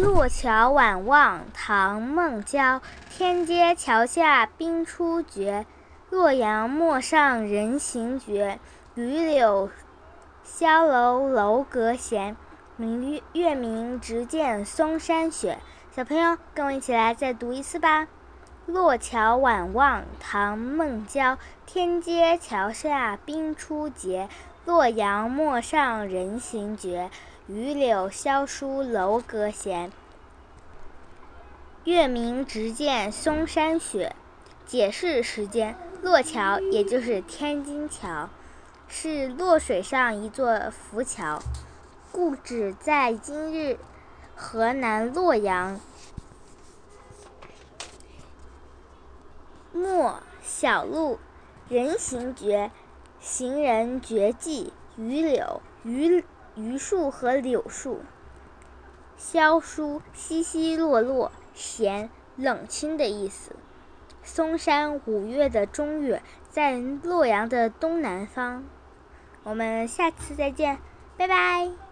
洛桥晚望，唐·孟郊。天街桥下冰初绝，洛阳陌上人行绝。榆柳萧楼楼阁闲，明月明，直见嵩山雪。小朋友，跟我一起来再读一次吧。洛桥晚望，唐·孟郊。天阶桥下冰初结，洛阳陌上人行绝。榆柳萧疏楼阁闲，月明直见嵩山雪。解释时间：洛桥也就是天津桥，是洛水上一座浮桥，故址在今日河南洛阳。陌小路，人行绝，行人绝迹。榆柳，榆。榆树和柳树，萧疏稀稀落落，闲冷清的意思。嵩山五岳的中岳在洛阳的东南方。我们下次再见，拜拜。